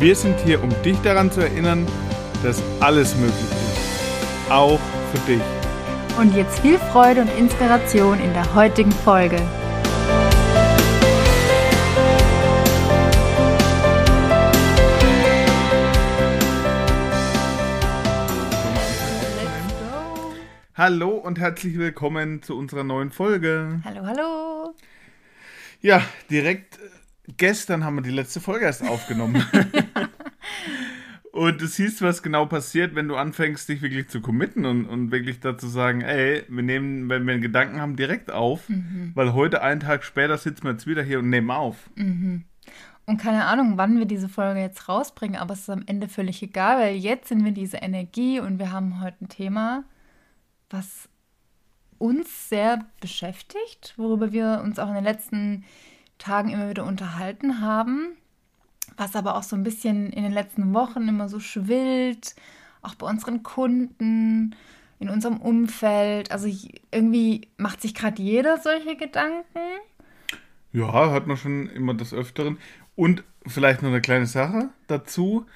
Wir sind hier, um dich daran zu erinnern, dass alles möglich ist. Auch für dich. Und jetzt viel Freude und Inspiration in der heutigen Folge. Hallo und herzlich willkommen zu unserer neuen Folge. Hallo, hallo. Ja, direkt gestern haben wir die letzte Folge erst aufgenommen. und du siehst, was genau passiert, wenn du anfängst, dich wirklich zu committen und, und wirklich dazu sagen, ey, wir nehmen, wenn wir einen Gedanken haben, direkt auf, mhm. weil heute, einen Tag später, sitzen wir jetzt wieder hier und nehmen auf. Mhm. Und keine Ahnung, wann wir diese Folge jetzt rausbringen, aber es ist am Ende völlig egal, weil jetzt sind wir diese Energie und wir haben heute ein Thema, was uns sehr beschäftigt, worüber wir uns auch in den letzten Tagen immer wieder unterhalten haben, was aber auch so ein bisschen in den letzten Wochen immer so schwillt, auch bei unseren Kunden, in unserem Umfeld. Also irgendwie macht sich gerade jeder solche Gedanken. Ja, hat man schon immer des Öfteren. Und vielleicht noch eine kleine Sache dazu.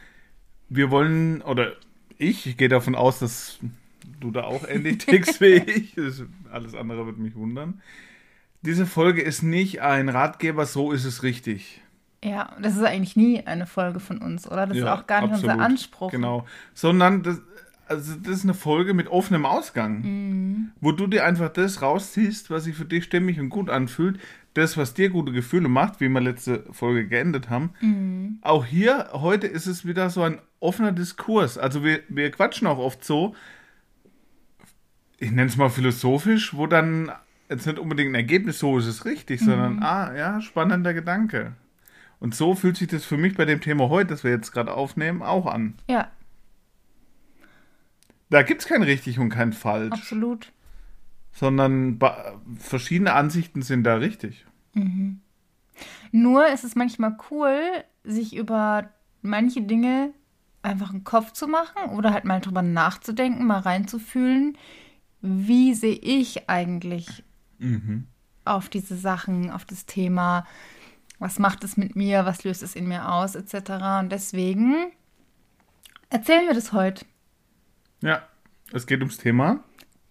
Wir wollen, oder ich, ich gehe davon aus, dass du da auch ähnlich tickst wie ich. alles andere wird mich wundern. Diese Folge ist nicht ein Ratgeber, so ist es richtig. Ja, das ist eigentlich nie eine Folge von uns, oder? Das ja, ist auch gar nicht absolut. unser Anspruch. Genau. Sondern das, also das ist eine Folge mit offenem Ausgang, mhm. wo du dir einfach das rausziehst, was sich für dich stimmig und gut anfühlt, das, was dir gute Gefühle macht, wie wir letzte Folge geendet haben. Mhm. Auch hier, heute ist es wieder so ein offener Diskurs. Also wir, wir quatschen auch oft so, ich nenne es mal philosophisch, wo dann jetzt nicht unbedingt ein Ergebnis, so ist es richtig, mhm. sondern, ah, ja, spannender Gedanke. Und so fühlt sich das für mich bei dem Thema heute, das wir jetzt gerade aufnehmen, auch an. Ja. Da gibt es kein richtig und kein falsch. Absolut. Sondern verschiedene Ansichten sind da richtig. Mhm. Nur ist es manchmal cool, sich über manche Dinge einfach einen Kopf zu machen oder halt mal drüber nachzudenken, mal reinzufühlen, wie sehe ich eigentlich mhm. auf diese Sachen, auf das Thema, was macht es mit mir, was löst es in mir aus, etc. Und deswegen erzählen wir das heute. Ja, es geht ums Thema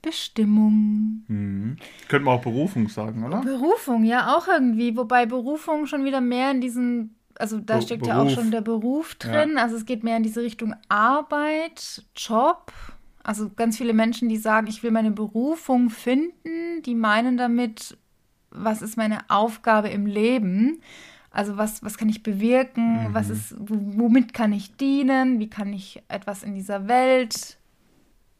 Bestimmung. Mhm. Könnte man auch Berufung sagen, oder? Berufung, ja, auch irgendwie. Wobei Berufung schon wieder mehr in diesen, also da Be steckt Beruf. ja auch schon der Beruf drin. Ja. Also es geht mehr in diese Richtung Arbeit, Job. Also ganz viele Menschen, die sagen, ich will meine Berufung finden, die meinen damit, was ist meine Aufgabe im Leben? Also was, was kann ich bewirken? Mhm. Was ist, womit kann ich dienen? Wie kann ich etwas in dieser Welt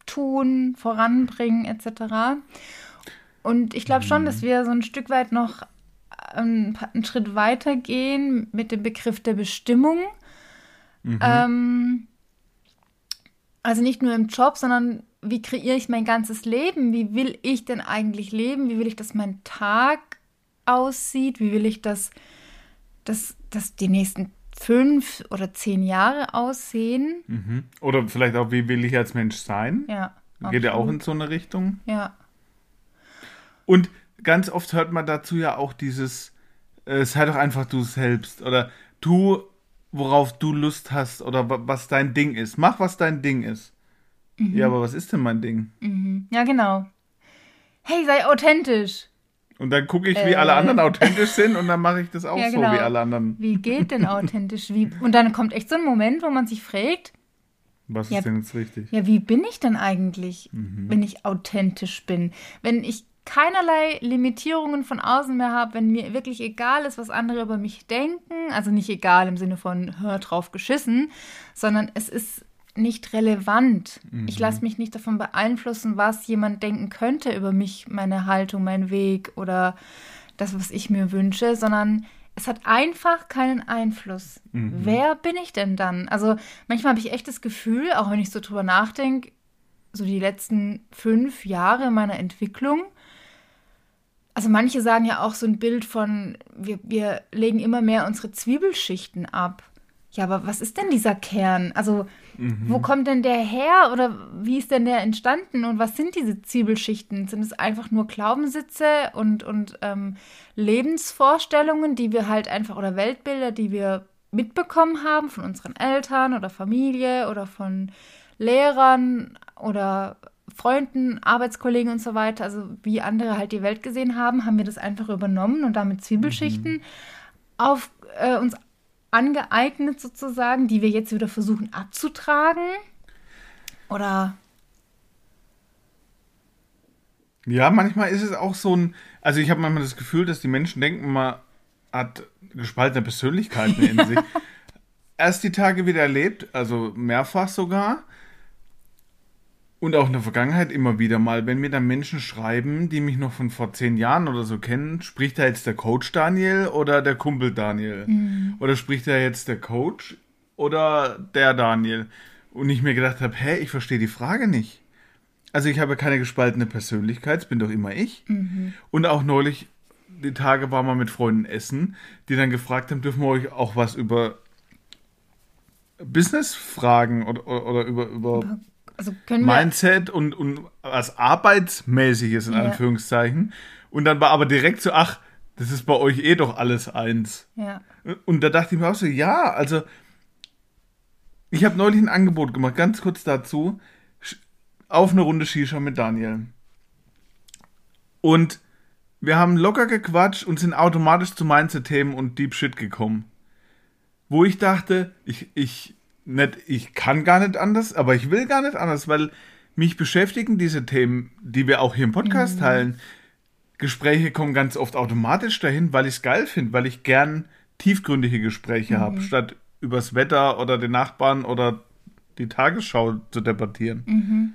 tun, voranbringen, etc. Und ich glaube schon, dass mhm. wir so ein Stück weit noch ähm, einen Schritt weiter gehen mit dem Begriff der Bestimmung. Mhm. Ähm, also nicht nur im Job, sondern wie kreiere ich mein ganzes Leben? Wie will ich denn eigentlich leben? Wie will ich, dass mein Tag aussieht? Wie will ich, dass, dass, dass die nächsten fünf oder zehn Jahre aussehen? Mhm. Oder vielleicht auch, wie will ich als Mensch sein? Ja. Geht ja auch in so eine Richtung. Ja. Und ganz oft hört man dazu ja auch dieses, äh, sei doch einfach du selbst oder tu worauf du Lust hast oder was dein Ding ist. Mach, was dein Ding ist. Mhm. Ja, aber was ist denn mein Ding? Mhm. Ja, genau. Hey, sei authentisch. Und dann gucke ich, wie äh. alle anderen authentisch sind und dann mache ich das auch ja, genau. so wie alle anderen. Wie geht denn authentisch? Wie? Und dann kommt echt so ein Moment, wo man sich fragt, was ja, ist denn jetzt richtig? Ja, wie bin ich denn eigentlich, mhm. wenn ich authentisch bin? Wenn ich keinerlei Limitierungen von außen mehr habe, wenn mir wirklich egal ist, was andere über mich denken, also nicht egal im Sinne von hör drauf geschissen, sondern es ist nicht relevant. Mhm. Ich lasse mich nicht davon beeinflussen, was jemand denken könnte über mich, meine Haltung, mein Weg oder das, was ich mir wünsche, sondern es hat einfach keinen Einfluss. Mhm. Wer bin ich denn dann? Also manchmal habe ich echt das Gefühl, auch wenn ich so drüber nachdenke, so die letzten fünf Jahre meiner Entwicklung, also manche sagen ja auch so ein Bild von, wir, wir legen immer mehr unsere Zwiebelschichten ab. Ja, aber was ist denn dieser Kern? Also, mhm. wo kommt denn der her oder wie ist denn der entstanden und was sind diese Zwiebelschichten? Sind es einfach nur Glaubenssitze und, und ähm, Lebensvorstellungen, die wir halt einfach oder Weltbilder, die wir mitbekommen haben von unseren Eltern oder Familie oder von Lehrern oder Freunden, Arbeitskollegen und so weiter, also wie andere halt die Welt gesehen haben, haben wir das einfach übernommen und damit Zwiebelschichten mhm. auf äh, uns angeeignet sozusagen, die wir jetzt wieder versuchen abzutragen? Oder? Ja, manchmal ist es auch so ein, also ich habe manchmal das Gefühl, dass die Menschen denken, man hat gespaltene Persönlichkeiten in sich. Erst die Tage wieder erlebt, also mehrfach sogar. Und auch in der Vergangenheit immer wieder mal, wenn mir dann Menschen schreiben, die mich noch von vor zehn Jahren oder so kennen, spricht da jetzt der Coach Daniel oder der Kumpel Daniel? Mhm. Oder spricht da jetzt der Coach oder der Daniel? Und ich mir gedacht habe, hä, ich verstehe die Frage nicht. Also ich habe keine gespaltene Persönlichkeit, es bin doch immer ich. Mhm. Und auch neulich, die Tage war mal mit Freunden essen, die dann gefragt haben, dürfen wir euch auch was über Business fragen oder, oder, oder über, über also Mindset und, und was Arbeitsmäßiges in ja. Anführungszeichen. Und dann war aber direkt so, ach, das ist bei euch eh doch alles eins. Ja. Und da dachte ich mir auch so, ja, also ich habe neulich ein Angebot gemacht, ganz kurz dazu, auf eine Runde Shisha mit Daniel. Und wir haben locker gequatscht und sind automatisch zu Mindset-Themen und Deep Shit gekommen. Wo ich dachte, ich, ich nicht, ich kann gar nicht anders, aber ich will gar nicht anders, weil mich beschäftigen diese Themen, die wir auch hier im Podcast mhm. teilen. Gespräche kommen ganz oft automatisch dahin, weil ich es geil finde, weil ich gern tiefgründige Gespräche mhm. habe, statt übers Wetter oder den Nachbarn oder die Tagesschau zu debattieren. Mhm.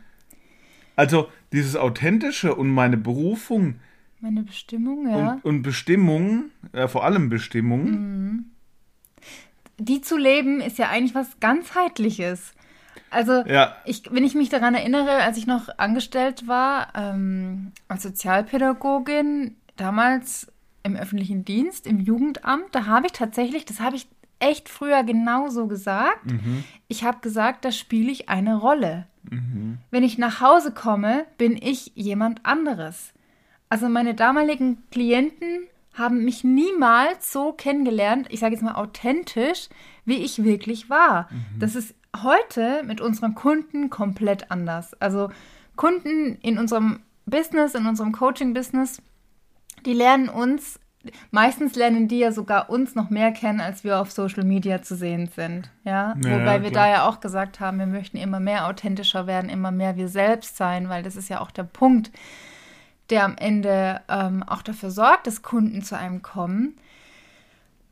Also dieses Authentische und meine Berufung. Meine Bestimmung, ja. Und, und Bestimmung, äh, vor allem Bestimmung, mhm die zu leben, ist ja eigentlich was ganzheitliches. Also, ja. ich, wenn ich mich daran erinnere, als ich noch angestellt war ähm, als Sozialpädagogin, damals im öffentlichen Dienst, im Jugendamt, da habe ich tatsächlich, das habe ich echt früher genauso gesagt. Mhm. Ich habe gesagt, da spiele ich eine Rolle. Mhm. Wenn ich nach Hause komme, bin ich jemand anderes. Also meine damaligen Klienten haben mich niemals so kennengelernt, ich sage jetzt mal authentisch, wie ich wirklich war. Mhm. Das ist heute mit unseren Kunden komplett anders. Also Kunden in unserem Business, in unserem Coaching-Business, die lernen uns, meistens lernen die ja sogar uns noch mehr kennen, als wir auf Social Media zu sehen sind. Ja, ja wobei wir da ja auch gesagt haben, wir möchten immer mehr authentischer werden, immer mehr wir selbst sein, weil das ist ja auch der Punkt der am Ende ähm, auch dafür sorgt, dass Kunden zu einem kommen.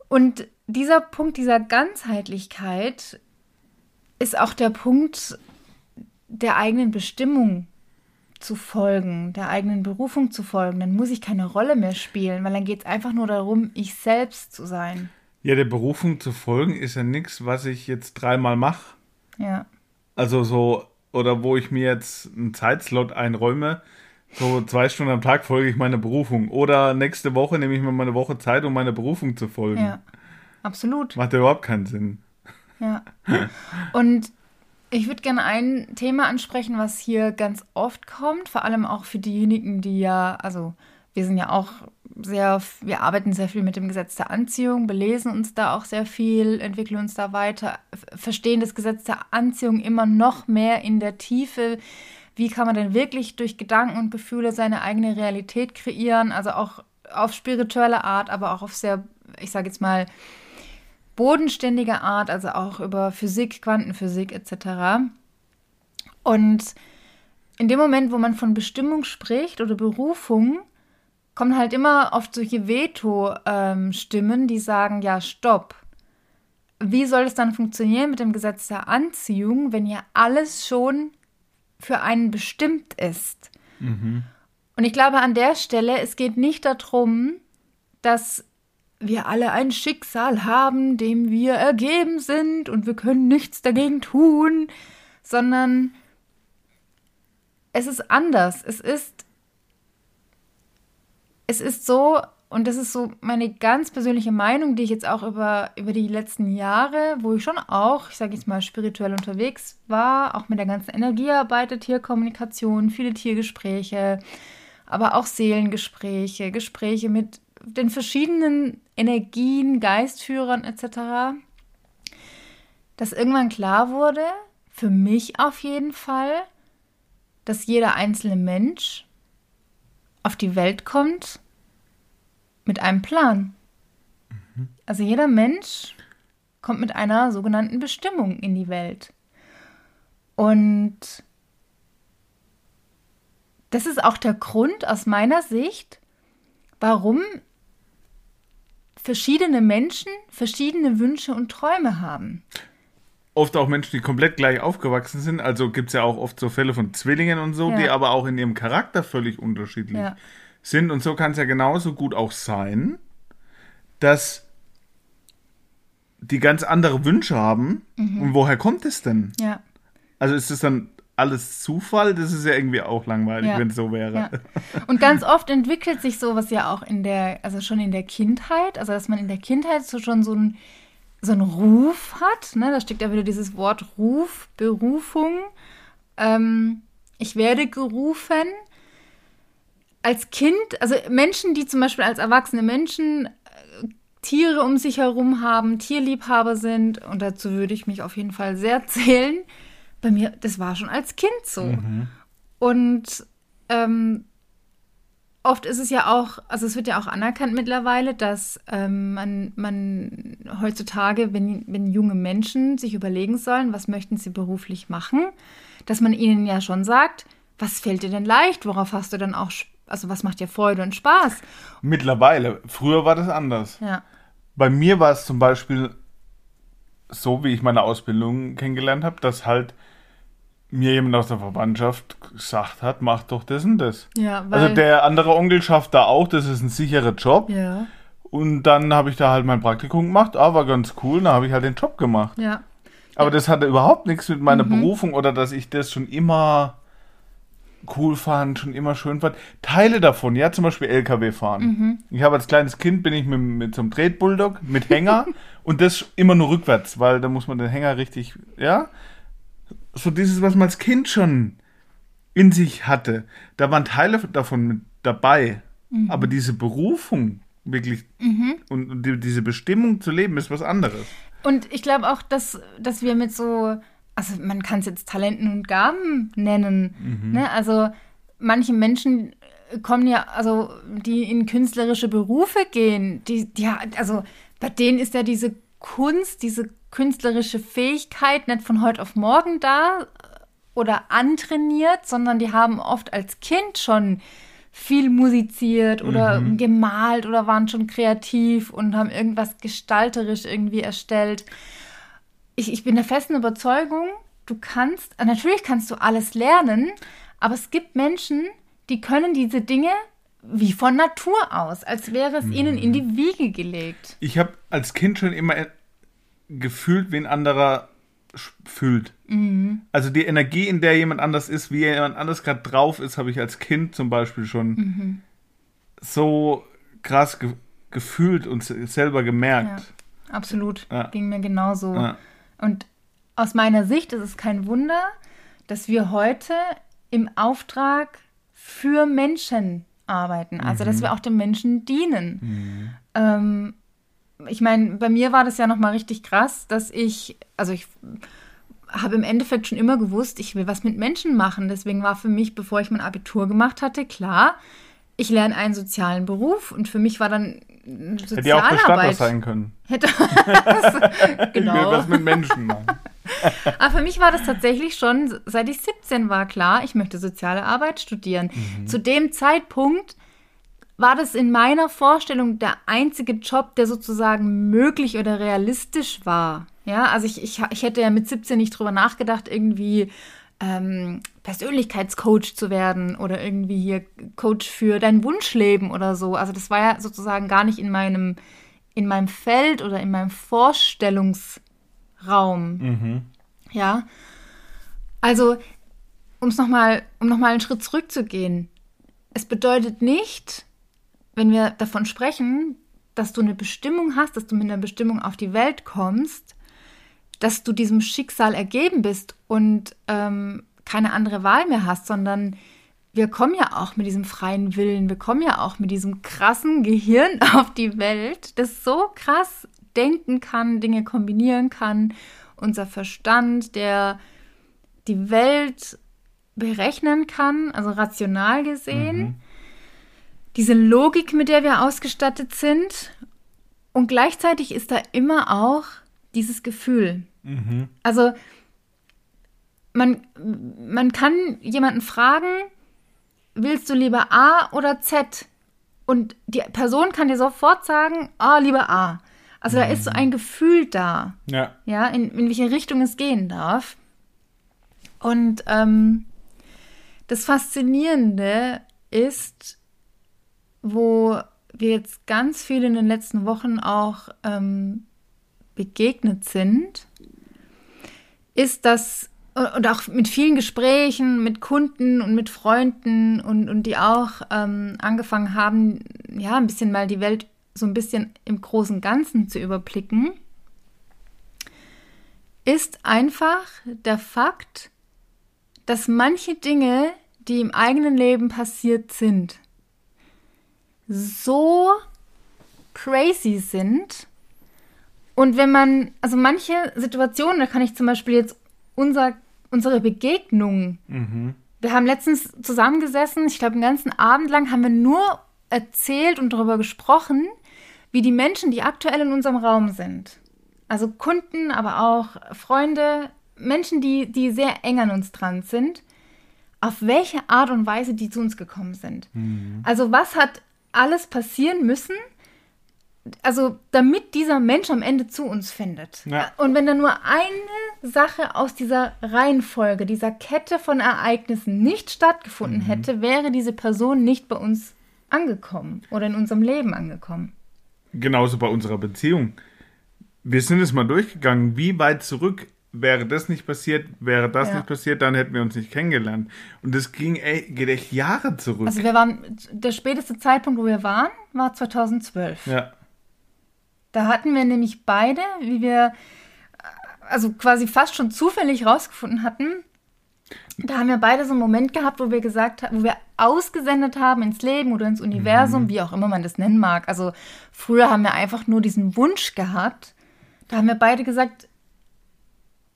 Und dieser Punkt dieser Ganzheitlichkeit ist auch der Punkt der eigenen Bestimmung zu folgen, der eigenen Berufung zu folgen. Dann muss ich keine Rolle mehr spielen, weil dann geht es einfach nur darum, ich selbst zu sein. Ja, der Berufung zu folgen ist ja nichts, was ich jetzt dreimal mache. Ja. Also so, oder wo ich mir jetzt einen Zeitslot einräume, so zwei Stunden am Tag folge ich meiner Berufung. Oder nächste Woche nehme ich mir meine Woche Zeit, um meiner Berufung zu folgen. Ja, absolut. Macht ja überhaupt keinen Sinn. Ja. Und ich würde gerne ein Thema ansprechen, was hier ganz oft kommt, vor allem auch für diejenigen, die ja, also wir sind ja auch sehr, wir arbeiten sehr viel mit dem Gesetz der Anziehung, belesen uns da auch sehr viel, entwickeln uns da weiter, verstehen das Gesetz der Anziehung immer noch mehr in der Tiefe wie kann man denn wirklich durch Gedanken und Gefühle seine eigene Realität kreieren, also auch auf spirituelle Art, aber auch auf sehr, ich sage jetzt mal, bodenständige Art, also auch über Physik, Quantenphysik etc. Und in dem Moment, wo man von Bestimmung spricht oder Berufung, kommen halt immer oft solche Veto-Stimmen, ähm, die sagen, ja, stopp. Wie soll es dann funktionieren mit dem Gesetz der Anziehung, wenn ja alles schon für einen bestimmt ist. Mhm. Und ich glaube an der Stelle, es geht nicht darum, dass wir alle ein Schicksal haben, dem wir ergeben sind und wir können nichts dagegen tun, sondern es ist anders. Es ist es ist so, und das ist so meine ganz persönliche Meinung, die ich jetzt auch über, über die letzten Jahre, wo ich schon auch, ich sage jetzt mal, spirituell unterwegs war, auch mit der ganzen Energiearbeit, Tierkommunikation, viele Tiergespräche, aber auch Seelengespräche, Gespräche mit den verschiedenen Energien, Geistführern etc., dass irgendwann klar wurde, für mich auf jeden Fall, dass jeder einzelne Mensch auf die Welt kommt mit einem Plan. Mhm. Also jeder Mensch kommt mit einer sogenannten Bestimmung in die Welt. Und das ist auch der Grund aus meiner Sicht, warum verschiedene Menschen verschiedene Wünsche und Träume haben. Oft auch Menschen, die komplett gleich aufgewachsen sind. Also gibt es ja auch oft so Fälle von Zwillingen und so, ja. die aber auch in ihrem Charakter völlig unterschiedlich ja sind. Und so kann es ja genauso gut auch sein, dass die ganz andere Wünsche haben. Mhm. Und woher kommt es denn? Ja. Also ist es dann alles Zufall? Das ist ja irgendwie auch langweilig, ja. wenn es so wäre. Ja. Und ganz oft entwickelt sich sowas ja auch in der, also schon in der Kindheit, also dass man in der Kindheit so schon so ein so einen Ruf hat, ne? da steckt ja wieder dieses Wort Ruf, Berufung. Ähm, ich werde gerufen als Kind, also Menschen, die zum Beispiel als erwachsene Menschen äh, Tiere um sich herum haben, Tierliebhaber sind, und dazu würde ich mich auf jeden Fall sehr zählen. Bei mir, das war schon als Kind so. Mhm. Und ähm, oft ist es ja auch, also es wird ja auch anerkannt mittlerweile, dass ähm, man, man heutzutage, wenn, wenn junge Menschen sich überlegen sollen, was möchten sie beruflich machen, dass man ihnen ja schon sagt, was fällt dir denn leicht, worauf hast du dann auch Spaß? Also was macht dir Freude und Spaß? Mittlerweile. Früher war das anders. Ja. Bei mir war es zum Beispiel so, wie ich meine Ausbildung kennengelernt habe, dass halt mir jemand aus der Verwandtschaft gesagt hat, mach doch das und das. Ja, also der andere Onkel schafft da auch, das ist ein sicherer Job. Ja. Und dann habe ich da halt mein Praktikum gemacht, ah, war ganz cool, dann habe ich halt den Job gemacht. Ja. Aber das hatte überhaupt nichts mit meiner mhm. Berufung oder dass ich das schon immer cool fand, schon immer schön fand. Teile davon, ja, zum Beispiel LKW fahren. Mhm. Ich habe als kleines Kind bin ich mit, mit so einem Tretbulldog mit Hänger und das immer nur rückwärts, weil da muss man den Hänger richtig, ja. So dieses, was man als Kind schon in sich hatte, da waren Teile davon mit dabei. Mhm. Aber diese Berufung wirklich mhm. und die, diese Bestimmung zu leben ist was anderes. Und ich glaube auch, dass, dass wir mit so also man kann es jetzt Talenten und Gaben nennen. Mhm. Ne? Also manche Menschen kommen ja, also die in künstlerische Berufe gehen, die, die also bei denen ist ja diese Kunst, diese künstlerische Fähigkeit nicht von heute auf morgen da oder antrainiert, sondern die haben oft als Kind schon viel musiziert oder mhm. gemalt oder waren schon kreativ und haben irgendwas gestalterisch irgendwie erstellt ich, ich bin der festen Überzeugung, du kannst, natürlich kannst du alles lernen, aber es gibt Menschen, die können diese Dinge wie von Natur aus, als wäre es mhm. ihnen in die Wiege gelegt. Ich habe als Kind schon immer gefühlt, wie ein anderer fühlt. Mhm. Also die Energie, in der jemand anders ist, wie jemand anders gerade drauf ist, habe ich als Kind zum Beispiel schon mhm. so krass ge gefühlt und selber gemerkt. Ja, absolut. Ja. Ging mir genauso. Ja. Und aus meiner Sicht ist es kein Wunder, dass wir heute im Auftrag für Menschen arbeiten, also mhm. dass wir auch den Menschen dienen. Mhm. Ähm, ich meine, bei mir war das ja nochmal richtig krass, dass ich, also ich habe im Endeffekt schon immer gewusst, ich will was mit Menschen machen. Deswegen war für mich, bevor ich mein Abitur gemacht hatte, klar, ich lerne einen sozialen Beruf und für mich war dann Sozialarbeit. Hätte ja auch Bestatter sein können. Hätte was, genau. Ich will was mit Menschen machen. Aber für mich war das tatsächlich schon, seit ich 17 war, klar, ich möchte soziale Arbeit studieren. Mhm. Zu dem Zeitpunkt war das in meiner Vorstellung der einzige Job, der sozusagen möglich oder realistisch war. Ja, also ich, ich, ich hätte ja mit 17 nicht drüber nachgedacht, irgendwie ähm, Persönlichkeitscoach zu werden oder irgendwie hier Coach für dein Wunschleben oder so. Also das war ja sozusagen gar nicht in meinem in meinem Feld oder in meinem Vorstellungsraum. Mhm. Ja. Also, um's noch mal, um nochmal einen Schritt zurückzugehen. Es bedeutet nicht, wenn wir davon sprechen, dass du eine Bestimmung hast, dass du mit einer Bestimmung auf die Welt kommst, dass du diesem Schicksal ergeben bist und ähm, keine andere Wahl mehr hast, sondern wir kommen ja auch mit diesem freien Willen, wir kommen ja auch mit diesem krassen Gehirn auf die Welt, das so krass denken kann, Dinge kombinieren kann, unser Verstand, der die Welt berechnen kann, also rational gesehen, mhm. diese Logik, mit der wir ausgestattet sind. Und gleichzeitig ist da immer auch dieses Gefühl. Mhm. Also man, man kann jemanden fragen, willst du lieber A oder Z? Und die Person kann dir sofort sagen, ah, oh, lieber A. Also mhm. da ist so ein Gefühl da. Ja. Ja, in, in welche Richtung es gehen darf. Und ähm, das Faszinierende ist, wo wir jetzt ganz viel in den letzten Wochen auch ähm, begegnet sind, ist, dass und auch mit vielen Gesprächen mit Kunden und mit Freunden und, und die auch ähm, angefangen haben, ja, ein bisschen mal die Welt so ein bisschen im großen Ganzen zu überblicken, ist einfach der Fakt, dass manche Dinge, die im eigenen Leben passiert sind, so crazy sind. Und wenn man, also manche Situationen, da kann ich zum Beispiel jetzt unser unsere Begegnungen. Mhm. Wir haben letztens zusammengesessen, ich glaube, den ganzen Abend lang haben wir nur erzählt und darüber gesprochen, wie die Menschen, die aktuell in unserem Raum sind, also Kunden, aber auch Freunde, Menschen, die, die sehr eng an uns dran sind, auf welche Art und Weise die zu uns gekommen sind. Mhm. Also was hat alles passieren müssen, also damit dieser Mensch am Ende zu uns findet. Ja. Und wenn da nur eine Sache aus dieser Reihenfolge, dieser Kette von Ereignissen nicht stattgefunden mhm. hätte, wäre diese Person nicht bei uns angekommen oder in unserem Leben angekommen. Genauso bei unserer Beziehung. Wir sind es mal durchgegangen, wie weit zurück wäre das nicht passiert, wäre das ja. nicht passiert, dann hätten wir uns nicht kennengelernt. Und das ging, ey, geht echt Jahre zurück. Also wir waren, der späteste Zeitpunkt, wo wir waren, war 2012. Ja. Da hatten wir nämlich beide, wie wir also quasi fast schon zufällig rausgefunden hatten, da haben wir beide so einen Moment gehabt, wo wir gesagt haben, wo wir ausgesendet haben ins Leben oder ins Universum, mhm. wie auch immer man das nennen mag. Also früher haben wir einfach nur diesen Wunsch gehabt. Da haben wir beide gesagt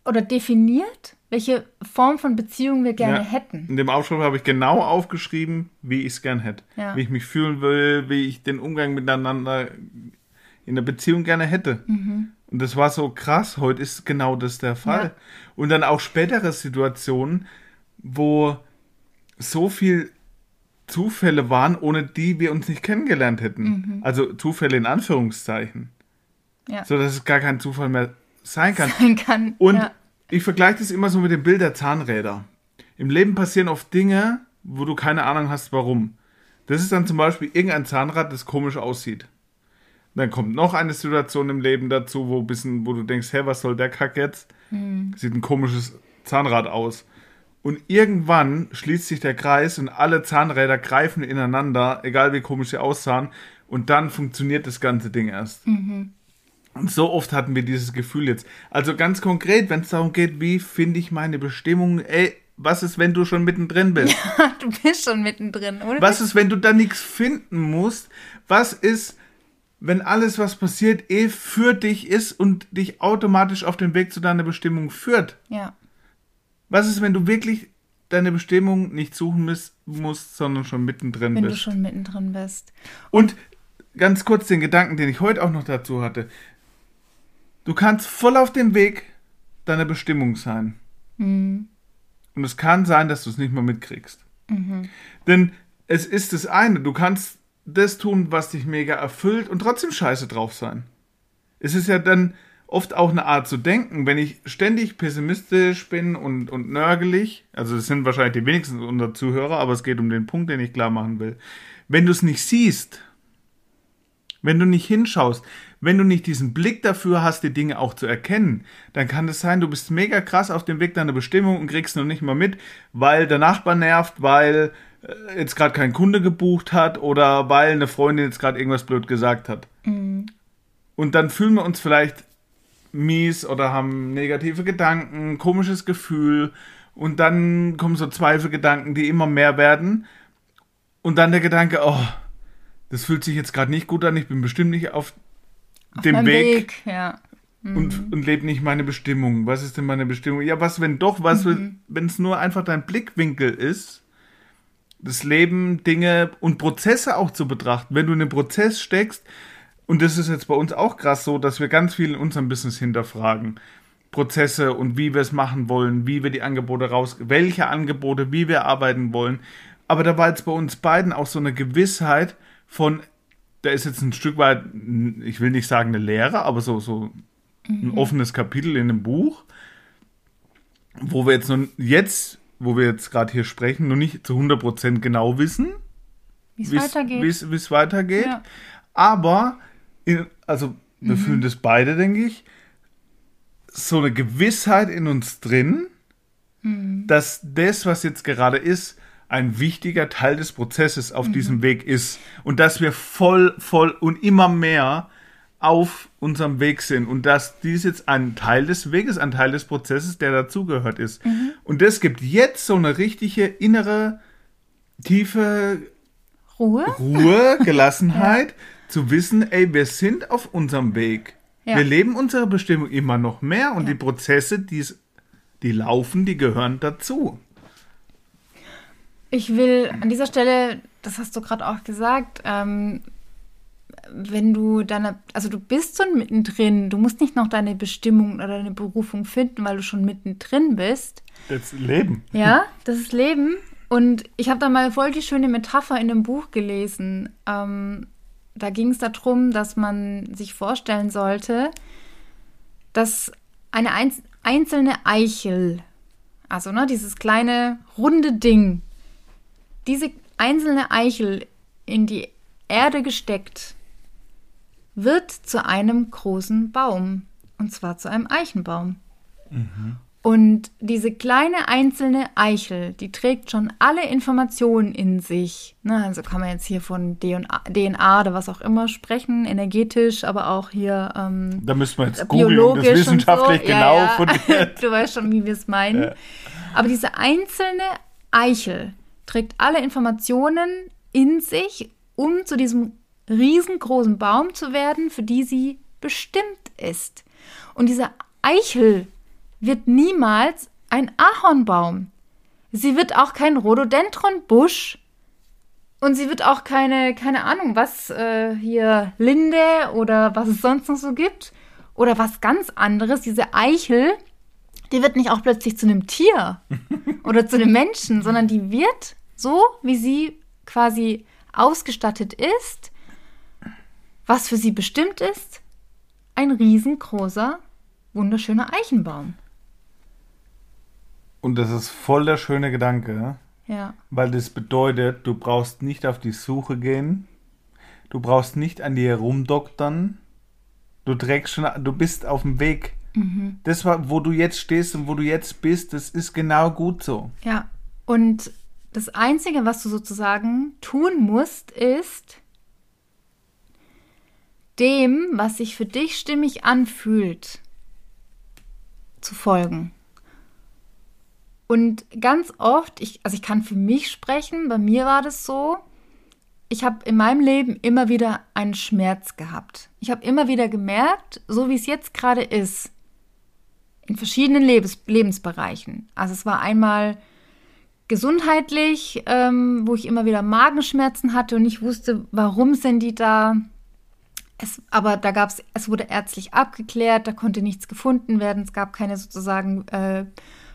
oder definiert, welche Form von Beziehung wir gerne ja, hätten. In dem Aufschrift habe ich genau aufgeschrieben, wie ich es gern hätte. Ja. Wie ich mich fühlen will, wie ich den Umgang miteinander in der Beziehung gerne hätte. Mhm. Und das war so krass, heute ist genau das der Fall. Ja. Und dann auch spätere Situationen, wo so viel Zufälle waren, ohne die wir uns nicht kennengelernt hätten. Mhm. Also Zufälle in Anführungszeichen. Ja. So dass es gar kein Zufall mehr sein kann. Sein kann Und ja. ich vergleiche das immer so mit dem Bild der Zahnräder. Im Leben passieren oft Dinge, wo du keine Ahnung hast, warum. Das ist dann zum Beispiel irgendein Zahnrad, das komisch aussieht. Dann kommt noch eine Situation im Leben dazu, wo, bisschen, wo du denkst, hä, was soll der Kack jetzt? Mhm. Sieht ein komisches Zahnrad aus. Und irgendwann schließt sich der Kreis und alle Zahnräder greifen ineinander, egal wie komisch sie aussahen. Und dann funktioniert das ganze Ding erst. Mhm. Und so oft hatten wir dieses Gefühl jetzt. Also ganz konkret, wenn es darum geht, wie finde ich meine Bestimmung, ey, was ist, wenn du schon mittendrin bist? Ja, du bist schon mittendrin, oder? Was ist, wenn du da nichts finden musst? Was ist, wenn alles, was passiert, eh für dich ist und dich automatisch auf den Weg zu deiner Bestimmung führt. Ja. Was ist, wenn du wirklich deine Bestimmung nicht suchen musst, musst sondern schon mittendrin wenn bist? Wenn du schon mittendrin bist. Und ganz kurz den Gedanken, den ich heute auch noch dazu hatte. Du kannst voll auf dem Weg deiner Bestimmung sein. Mhm. Und es kann sein, dass du es nicht mal mitkriegst. Mhm. Denn es ist das eine, du kannst das tun, was dich mega erfüllt und trotzdem scheiße drauf sein. Es ist ja dann oft auch eine Art zu denken, wenn ich ständig pessimistisch bin und, und nörgelig, also das sind wahrscheinlich die wenigsten unserer Zuhörer, aber es geht um den Punkt, den ich klar machen will. Wenn du es nicht siehst, wenn du nicht hinschaust, wenn du nicht diesen Blick dafür hast, die Dinge auch zu erkennen, dann kann es sein, du bist mega krass auf dem Weg deiner Bestimmung und kriegst noch nicht mal mit, weil der Nachbar nervt, weil jetzt gerade kein Kunde gebucht hat oder weil eine Freundin jetzt gerade irgendwas blöd gesagt hat. Mhm. Und dann fühlen wir uns vielleicht mies oder haben negative Gedanken, komisches Gefühl und dann kommen so Zweifelgedanken, die immer mehr werden und dann der Gedanke, oh, das fühlt sich jetzt gerade nicht gut an, ich bin bestimmt nicht auf, auf dem Weg, Weg ja. mhm. und, und lebe nicht meine Bestimmung. Was ist denn meine Bestimmung? Ja, was, wenn doch, was, mhm. wenn es nur einfach dein Blickwinkel ist, das Leben, Dinge und Prozesse auch zu betrachten. Wenn du in einen Prozess steckst, und das ist jetzt bei uns auch krass so, dass wir ganz viel in unserem Business hinterfragen. Prozesse und wie wir es machen wollen, wie wir die Angebote raus, welche Angebote, wie wir arbeiten wollen. Aber da war jetzt bei uns beiden auch so eine Gewissheit von, da ist jetzt ein Stück weit, ich will nicht sagen eine Lehre, aber so, so ein mhm. offenes Kapitel in einem Buch, wo wir jetzt noch, jetzt, wo wir jetzt gerade hier sprechen, noch nicht zu 100% genau wissen, wie es weitergeht. Wie es weitergeht. Ja. Aber in, also wir mhm. fühlen das beide, denke ich, so eine Gewissheit in uns drin, mhm. dass das, was jetzt gerade ist, ein wichtiger Teil des Prozesses auf mhm. diesem Weg ist und dass wir voll, voll und immer mehr auf unserem Weg sind und dass dies jetzt ein Teil des Weges, ein Teil des Prozesses, der dazugehört ist. Mhm. Und das gibt jetzt so eine richtige innere, tiefe Ruhe, Ruhe Gelassenheit, ja zu wissen, ey, wir sind auf unserem Weg. Ja. Wir leben unsere Bestimmung immer noch mehr und ja. die Prozesse, die's, die laufen, die gehören dazu. Ich will an dieser Stelle, das hast du gerade auch gesagt, ähm, wenn du deine, also du bist schon mittendrin, du musst nicht noch deine Bestimmung oder deine Berufung finden, weil du schon mittendrin bist. Das Leben. Ja, das ist Leben. Und ich habe da mal voll die schöne Metapher in einem Buch gelesen. Ähm, da ging es darum, dass man sich vorstellen sollte, dass eine einzelne Eichel, also ne, dieses kleine runde Ding, diese einzelne Eichel in die Erde gesteckt, wird zu einem großen Baum. Und zwar zu einem Eichenbaum. Mhm. Und diese kleine einzelne Eichel, die trägt schon alle Informationen in sich. Ne, also kann man jetzt hier von DNA, DNA oder was auch immer sprechen, energetisch, aber auch hier ähm, Da müssen wir jetzt biologisch das wissenschaftlich so. genau ja, ja. du weißt schon, wie wir es meinen. Ja. Aber diese einzelne Eichel trägt alle Informationen in sich, um zu diesem riesengroßen Baum zu werden, für die sie bestimmt ist. Und diese Eichel wird niemals ein Ahornbaum. Sie wird auch kein Rhododendronbusch. Und sie wird auch keine, keine Ahnung, was äh, hier Linde oder was es sonst noch so gibt. Oder was ganz anderes. Diese Eichel, die wird nicht auch plötzlich zu einem Tier oder zu einem Menschen, sondern die wird so, wie sie quasi ausgestattet ist, was für sie bestimmt ist, ein riesengroßer, wunderschöner Eichenbaum. Und das ist voll der schöne Gedanke. Ja. Weil das bedeutet, du brauchst nicht auf die Suche gehen. Du brauchst nicht an dir herumdoktern. Du trägst schon, du bist auf dem Weg. Mhm. Das, wo du jetzt stehst und wo du jetzt bist, das ist genau gut so. Ja. Und das Einzige, was du sozusagen tun musst, ist dem, was sich für dich stimmig anfühlt, zu folgen. Und ganz oft, ich, also ich kann für mich sprechen, bei mir war das so, ich habe in meinem Leben immer wieder einen Schmerz gehabt. Ich habe immer wieder gemerkt, so wie es jetzt gerade ist, in verschiedenen Lebens Lebensbereichen. Also es war einmal gesundheitlich, ähm, wo ich immer wieder Magenschmerzen hatte und ich wusste, warum sind die da. Es, aber da gab es, es wurde ärztlich abgeklärt, da konnte nichts gefunden werden, es gab keine sozusagen äh,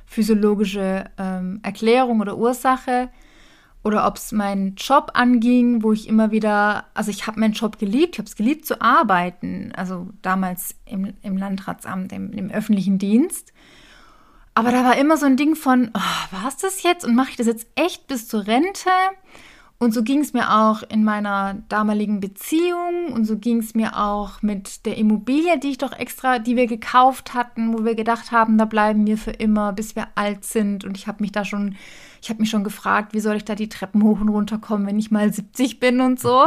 physiologische ähm, Erklärung oder Ursache oder ob es meinen Job anging, wo ich immer wieder, also ich habe meinen Job geliebt, ich habe es geliebt zu arbeiten, also damals im, im Landratsamt, im, im, öffentlichen Dienst. Aber da war immer so ein Ding von, oh, war es das jetzt und mache ich das jetzt echt bis zur Rente? Und so ging es mir auch in meiner damaligen Beziehung und so ging es mir auch mit der Immobilie, die ich doch extra, die wir gekauft hatten, wo wir gedacht haben, da bleiben wir für immer, bis wir alt sind. Und ich habe mich da schon, ich habe mich schon gefragt, wie soll ich da die Treppen hoch und runter kommen, wenn ich mal 70 bin und so.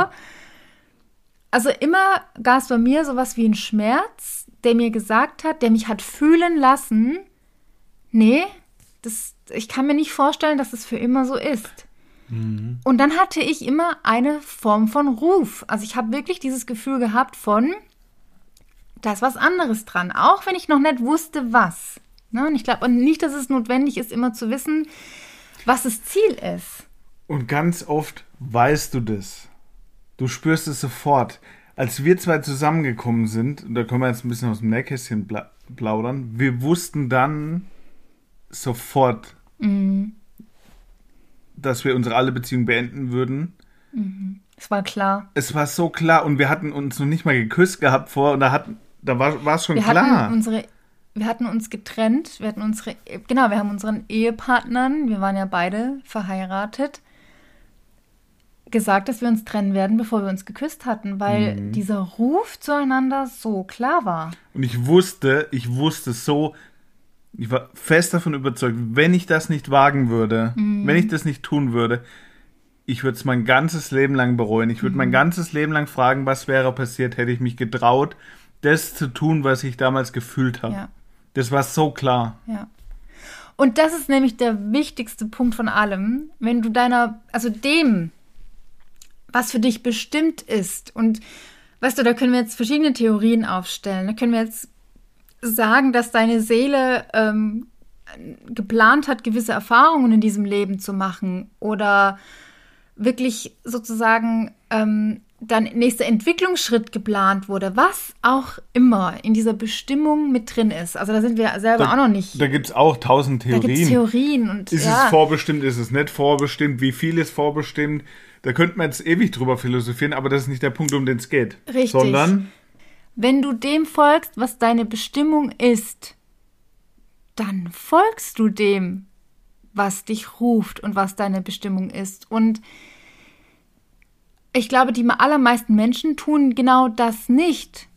Also immer gab es bei mir sowas wie ein Schmerz, der mir gesagt hat, der mich hat fühlen lassen, nee, das, ich kann mir nicht vorstellen, dass es für immer so ist. Mhm. Und dann hatte ich immer eine Form von Ruf. Also ich habe wirklich dieses Gefühl gehabt von, da ist was anderes dran, auch wenn ich noch nicht wusste, was. Ne? Und ich glaube nicht, dass es notwendig ist, immer zu wissen, was das Ziel ist. Und ganz oft weißt du das. Du spürst es sofort. Als wir zwei zusammengekommen sind, und da können wir jetzt ein bisschen aus dem Nähkästchen plaudern, wir wussten dann sofort, mhm dass wir unsere alle Beziehung beenden würden. Mhm. Es war klar. Es war so klar und wir hatten uns noch nicht mal geküsst gehabt vor und da, hat, da war, war es schon wir klar. Hatten unsere, wir hatten uns getrennt, wir hatten unsere, genau, wir haben unseren Ehepartnern, wir waren ja beide verheiratet, gesagt, dass wir uns trennen werden, bevor wir uns geküsst hatten, weil mhm. dieser Ruf zueinander so klar war. Und ich wusste, ich wusste so, ich war fest davon überzeugt, wenn ich das nicht wagen würde, mhm. wenn ich das nicht tun würde, ich würde es mein ganzes Leben lang bereuen. Ich würde mhm. mein ganzes Leben lang fragen, was wäre passiert, hätte ich mich getraut, das zu tun, was ich damals gefühlt habe. Ja. Das war so klar. Ja. Und das ist nämlich der wichtigste Punkt von allem, wenn du deiner, also dem, was für dich bestimmt ist, und weißt du, da können wir jetzt verschiedene Theorien aufstellen. Da können wir jetzt sagen, dass deine Seele ähm, geplant hat, gewisse Erfahrungen in diesem Leben zu machen oder wirklich sozusagen ähm, dein nächster Entwicklungsschritt geplant wurde, was auch immer in dieser Bestimmung mit drin ist. Also da sind wir selber da, auch noch nicht. Da gibt es auch tausend Theorien. Da gibt's Theorien und ist ja. es vorbestimmt, ist es nicht vorbestimmt, wie viel ist vorbestimmt? Da könnten wir jetzt ewig drüber philosophieren, aber das ist nicht der Punkt, um den es geht. Richtig. Sondern wenn du dem folgst, was deine Bestimmung ist, dann folgst du dem, was dich ruft und was deine Bestimmung ist. Und ich glaube, die allermeisten Menschen tun genau das nicht,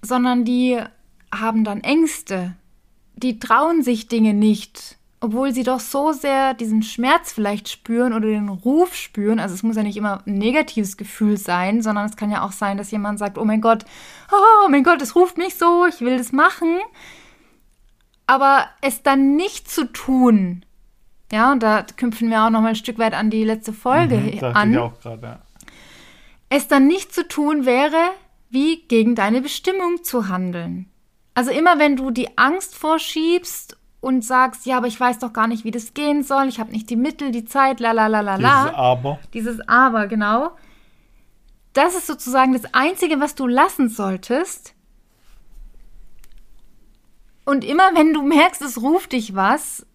sondern die haben dann Ängste. Die trauen sich Dinge nicht obwohl sie doch so sehr diesen Schmerz vielleicht spüren oder den Ruf spüren. Also es muss ja nicht immer ein negatives Gefühl sein, sondern es kann ja auch sein, dass jemand sagt, oh mein Gott, oh mein Gott, es ruft mich so, ich will das machen. Aber es dann nicht zu tun, ja, und da knüpfen wir auch noch mal ein Stück weit an die letzte Folge mhm, an. Ich auch grad, ja. Es dann nicht zu tun wäre, wie gegen deine Bestimmung zu handeln. Also immer wenn du die Angst vorschiebst und sagst, ja, aber ich weiß doch gar nicht, wie das gehen soll, ich habe nicht die Mittel, die Zeit, la la la la la. Dieses Aber. Dieses Aber, genau. Das ist sozusagen das Einzige, was du lassen solltest. Und immer wenn du merkst, es ruft dich was,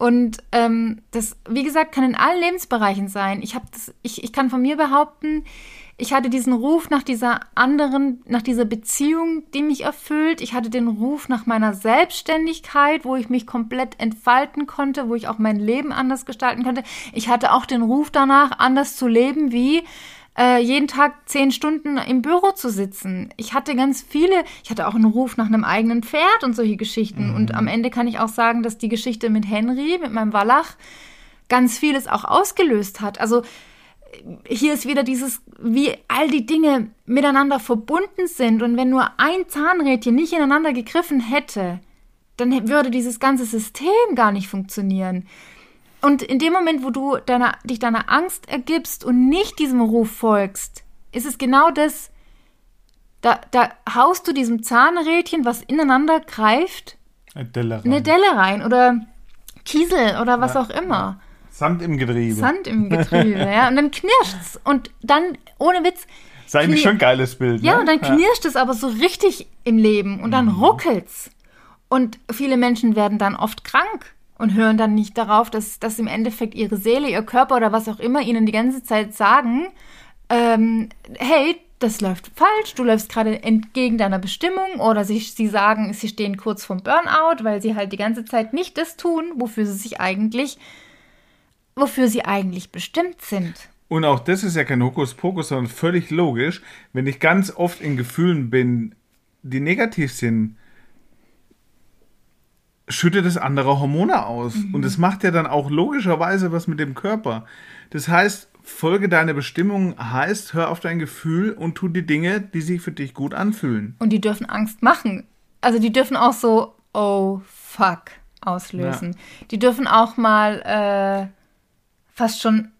und ähm, das, wie gesagt, kann in allen Lebensbereichen sein. Ich, das, ich, ich kann von mir behaupten, ich hatte diesen Ruf nach dieser anderen, nach dieser Beziehung, die mich erfüllt. Ich hatte den Ruf nach meiner Selbstständigkeit, wo ich mich komplett entfalten konnte, wo ich auch mein Leben anders gestalten konnte. Ich hatte auch den Ruf danach, anders zu leben, wie äh, jeden Tag zehn Stunden im Büro zu sitzen. Ich hatte ganz viele, ich hatte auch einen Ruf nach einem eigenen Pferd und solche Geschichten. Mhm. Und am Ende kann ich auch sagen, dass die Geschichte mit Henry, mit meinem Wallach, ganz vieles auch ausgelöst hat. Also hier ist wieder dieses, wie all die Dinge miteinander verbunden sind. Und wenn nur ein Zahnrädchen nicht ineinander gegriffen hätte, dann würde dieses ganze System gar nicht funktionieren. Und in dem Moment, wo du deiner, dich deiner Angst ergibst und nicht diesem Ruf folgst, ist es genau das, da, da haust du diesem Zahnrädchen, was ineinander greift, eine Delle rein, eine Delle rein oder Kiesel oder was ja, auch immer. Ja. Sand im Getriebe. Sand im Getriebe, ja. Und dann knirscht's. Und dann, ohne Witz. Das ist eigentlich schon ein geiles Bild. Ja, ne? und dann knirscht es aber so richtig im Leben. Und dann mhm. ruckelt's. Und viele Menschen werden dann oft krank und hören dann nicht darauf, dass, dass im Endeffekt ihre Seele, ihr Körper oder was auch immer ihnen die ganze Zeit sagen, ähm, hey, das läuft falsch, du läufst gerade entgegen deiner Bestimmung oder sie, sie sagen, sie stehen kurz vorm Burnout, weil sie halt die ganze Zeit nicht das tun, wofür sie sich eigentlich wofür sie eigentlich bestimmt sind. Und auch das ist ja kein Hokuspokus, sondern völlig logisch. Wenn ich ganz oft in Gefühlen bin, die negativ sind, schüttet es andere Hormone aus. Mhm. Und das macht ja dann auch logischerweise was mit dem Körper. Das heißt, folge deiner Bestimmung heißt, hör auf dein Gefühl und tu die Dinge, die sich für dich gut anfühlen. Und die dürfen Angst machen. Also die dürfen auch so, oh fuck, auslösen. Ja. Die dürfen auch mal äh, fast schon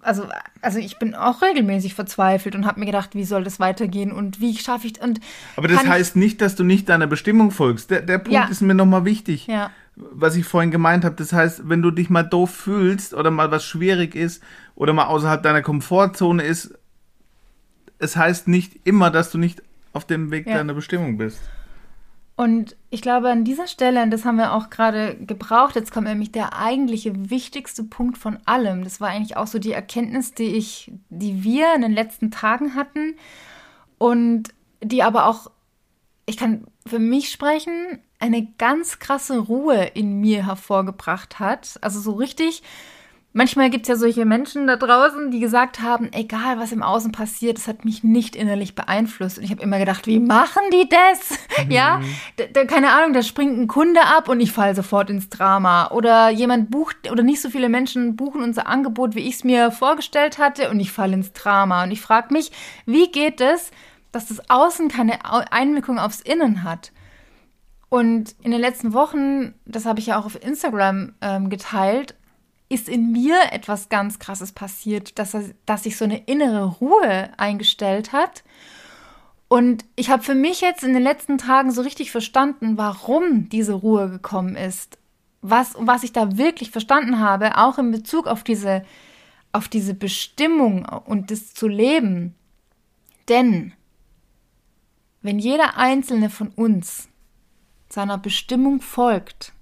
also, also ich bin auch regelmäßig verzweifelt und habe mir gedacht, wie soll das weitergehen und wie schaffe ich und Aber das heißt nicht, dass du nicht deiner Bestimmung folgst. Der, der Punkt ja. ist mir nochmal wichtig. Ja. Was ich vorhin gemeint habe, das heißt, wenn du dich mal doof fühlst oder mal was schwierig ist oder mal außerhalb deiner Komfortzone ist, es heißt nicht immer, dass du nicht auf dem Weg ja. deiner Bestimmung bist. Und ich glaube, an dieser Stelle, und das haben wir auch gerade gebraucht, jetzt kommt nämlich der eigentliche wichtigste Punkt von allem. Das war eigentlich auch so die Erkenntnis, die ich, die wir in den letzten Tagen hatten und die aber auch, ich kann für mich sprechen, eine ganz krasse Ruhe in mir hervorgebracht hat. Also so richtig Manchmal gibt es ja solche Menschen da draußen, die gesagt haben, egal was im Außen passiert, das hat mich nicht innerlich beeinflusst. Und ich habe immer gedacht, wie machen die das? Mhm. Ja, keine Ahnung, da springt ein Kunde ab und ich falle sofort ins Drama. Oder jemand bucht, oder nicht so viele Menschen buchen unser Angebot, wie ich es mir vorgestellt hatte und ich falle ins Drama. Und ich frage mich, wie geht es, dass das Außen keine Einwirkung aufs Innen hat? Und in den letzten Wochen, das habe ich ja auch auf Instagram ähm, geteilt, ist in mir etwas ganz Krasses passiert, dass, dass sich so eine innere Ruhe eingestellt hat. Und ich habe für mich jetzt in den letzten Tagen so richtig verstanden, warum diese Ruhe gekommen ist. Was, was ich da wirklich verstanden habe, auch in Bezug auf diese, auf diese Bestimmung und das zu leben. Denn wenn jeder einzelne von uns seiner Bestimmung folgt,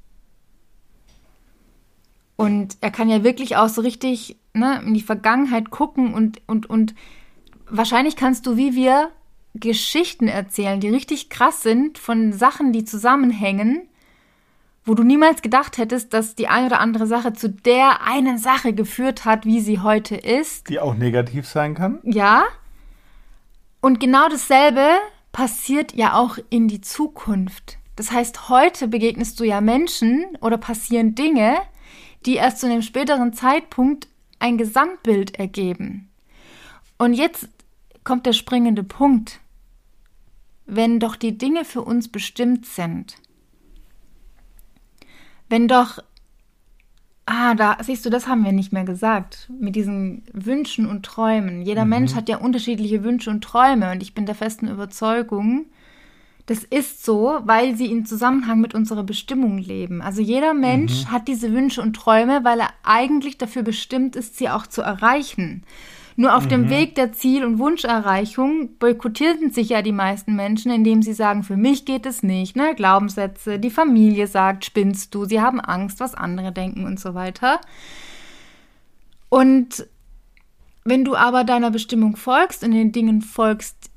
und er kann ja wirklich auch so richtig ne, in die Vergangenheit gucken und, und, und wahrscheinlich kannst du, wie wir, Geschichten erzählen, die richtig krass sind von Sachen, die zusammenhängen, wo du niemals gedacht hättest, dass die eine oder andere Sache zu der einen Sache geführt hat, wie sie heute ist. Die auch negativ sein kann. Ja. Und genau dasselbe passiert ja auch in die Zukunft. Das heißt, heute begegnest du ja Menschen oder passieren Dinge, die erst zu einem späteren Zeitpunkt ein Gesamtbild ergeben. Und jetzt kommt der springende Punkt. Wenn doch die Dinge für uns bestimmt sind, wenn doch, ah, da siehst du, das haben wir nicht mehr gesagt, mit diesen Wünschen und Träumen. Jeder mhm. Mensch hat ja unterschiedliche Wünsche und Träume und ich bin der festen Überzeugung, das ist so, weil sie in Zusammenhang mit unserer Bestimmung leben. Also jeder Mensch mhm. hat diese Wünsche und Träume, weil er eigentlich dafür bestimmt ist, sie auch zu erreichen. Nur auf mhm. dem Weg der Ziel- und Wunscherreichung boykottierten sich ja die meisten Menschen, indem sie sagen, für mich geht es nicht, ne? Glaubenssätze, die Familie sagt, spinnst du, sie haben Angst, was andere denken und so weiter. Und wenn du aber deiner Bestimmung folgst und den Dingen folgst,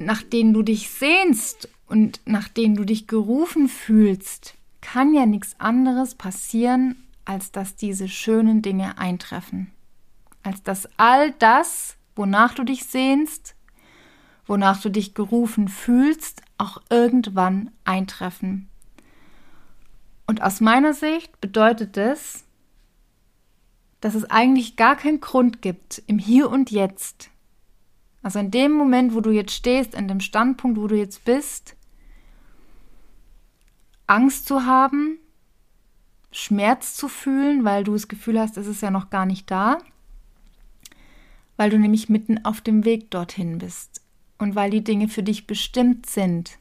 nach denen du dich sehnst und nach denen du dich gerufen fühlst, kann ja nichts anderes passieren, als dass diese schönen Dinge eintreffen. Als dass all das, wonach du dich sehnst, wonach du dich gerufen fühlst, auch irgendwann eintreffen. Und aus meiner Sicht bedeutet es, dass es eigentlich gar keinen Grund gibt, im Hier und Jetzt, also in dem Moment, wo du jetzt stehst, in dem Standpunkt, wo du jetzt bist, Angst zu haben, Schmerz zu fühlen, weil du das Gefühl hast, es ist ja noch gar nicht da, weil du nämlich mitten auf dem Weg dorthin bist und weil die Dinge für dich bestimmt sind.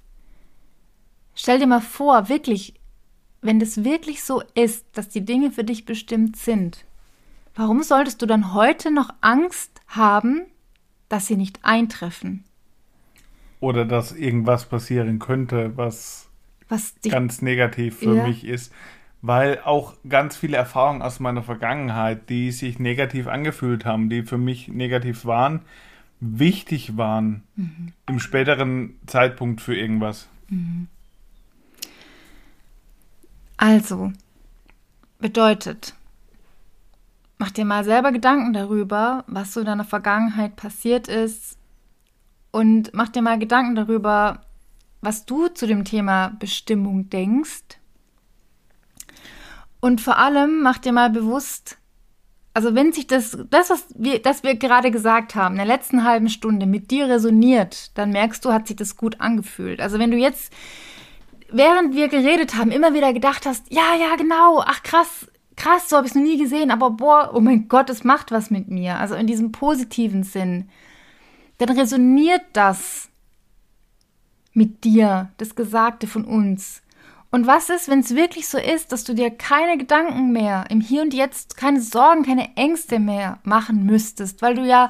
Stell dir mal vor, wirklich, wenn das wirklich so ist, dass die Dinge für dich bestimmt sind, warum solltest du dann heute noch Angst haben, dass sie nicht eintreffen? Oder dass irgendwas passieren könnte, was was ganz negativ für ja. mich ist, weil auch ganz viele Erfahrungen aus meiner Vergangenheit, die sich negativ angefühlt haben, die für mich negativ waren, wichtig waren mhm. im späteren Zeitpunkt für irgendwas. Mhm. Also, bedeutet, mach dir mal selber Gedanken darüber, was so in deiner Vergangenheit passiert ist. Und mach dir mal Gedanken darüber, was du zu dem Thema Bestimmung denkst. Und vor allem mach dir mal bewusst, also wenn sich das, das, was wir, das wir gerade gesagt haben, in der letzten halben Stunde mit dir resoniert, dann merkst du, hat sich das gut angefühlt. Also wenn du jetzt, während wir geredet haben, immer wieder gedacht hast, ja, ja, genau, ach krass, krass, so habe ich es noch nie gesehen, aber boah, oh mein Gott, es macht was mit mir. Also in diesem positiven Sinn, dann resoniert das mit dir, das Gesagte von uns. Und was ist, wenn es wirklich so ist, dass du dir keine Gedanken mehr im Hier und Jetzt, keine Sorgen, keine Ängste mehr machen müsstest, weil du ja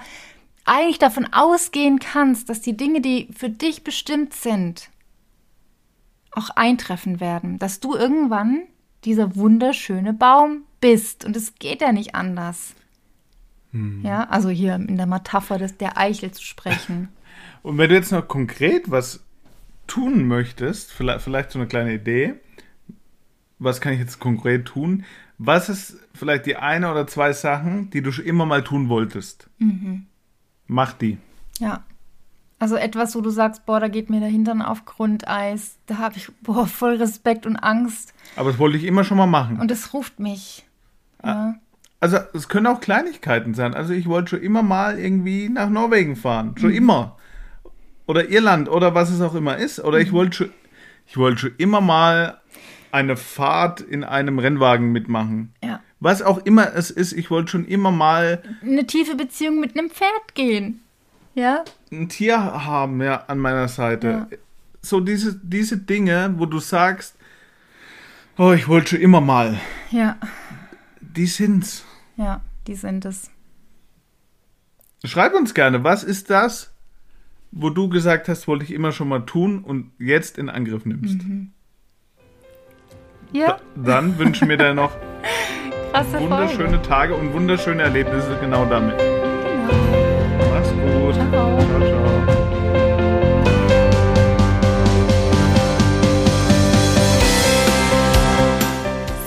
eigentlich davon ausgehen kannst, dass die Dinge, die für dich bestimmt sind, auch eintreffen werden, dass du irgendwann dieser wunderschöne Baum bist und es geht ja nicht anders. Hm. Ja, also hier in der Metapher des, der Eichel zu sprechen. Und wenn du jetzt noch konkret was tun möchtest, vielleicht, vielleicht so eine kleine Idee, was kann ich jetzt konkret tun? Was ist vielleicht die eine oder zwei Sachen, die du schon immer mal tun wolltest? Mhm. Mach die. Ja. Also etwas, wo du sagst, boah, da geht mir der Hintern auf Grundeis, da habe ich boah, voll Respekt und Angst. Aber das wollte ich immer schon mal machen. Und es ruft mich. Ah, ja. Also es können auch Kleinigkeiten sein. Also ich wollte schon immer mal irgendwie nach Norwegen fahren. Schon mhm. immer oder Irland oder was es auch immer ist. Oder ich mhm. wollte schon, ich wollte schon immer mal eine Fahrt in einem Rennwagen mitmachen. Ja. Was auch immer es ist, ich wollte schon immer mal eine tiefe Beziehung mit einem Pferd gehen. Ja. Ein Tier haben, ja, an meiner Seite. Ja. So diese, diese Dinge, wo du sagst, oh, ich wollte schon immer mal. Ja. Die sind's. Ja, die sind es. Schreib uns gerne, was ist das, wo du gesagt hast, wollte ich immer schon mal tun und jetzt in Angriff nimmst. Mhm. Ja. Da, dann wünschen wir dir noch wunderschöne. Tage und wunderschöne Erlebnisse genau damit. Mach's gut. Ciao, ciao. ciao.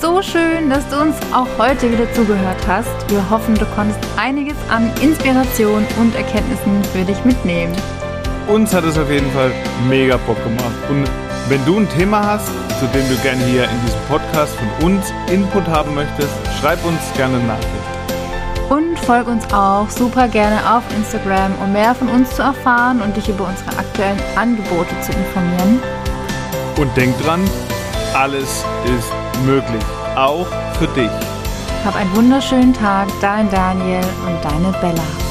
So schön, dass du uns auch heute wieder zugehört hast. Wir hoffen, du konntest einiges an Inspiration und Erkenntnissen für dich mitnehmen. Uns hat es auf jeden Fall mega Bock gemacht. Und wenn du ein Thema hast, zu dem du gerne hier in diesem Podcast von uns Input haben möchtest, schreib uns gerne eine Nachricht. Und folg uns auch super gerne auf Instagram, um mehr von uns zu erfahren und dich über unsere aktuellen Angebote zu informieren. Und denk dran, alles ist möglich, auch für dich. Hab einen wunderschönen Tag, dein Daniel und deine Bella.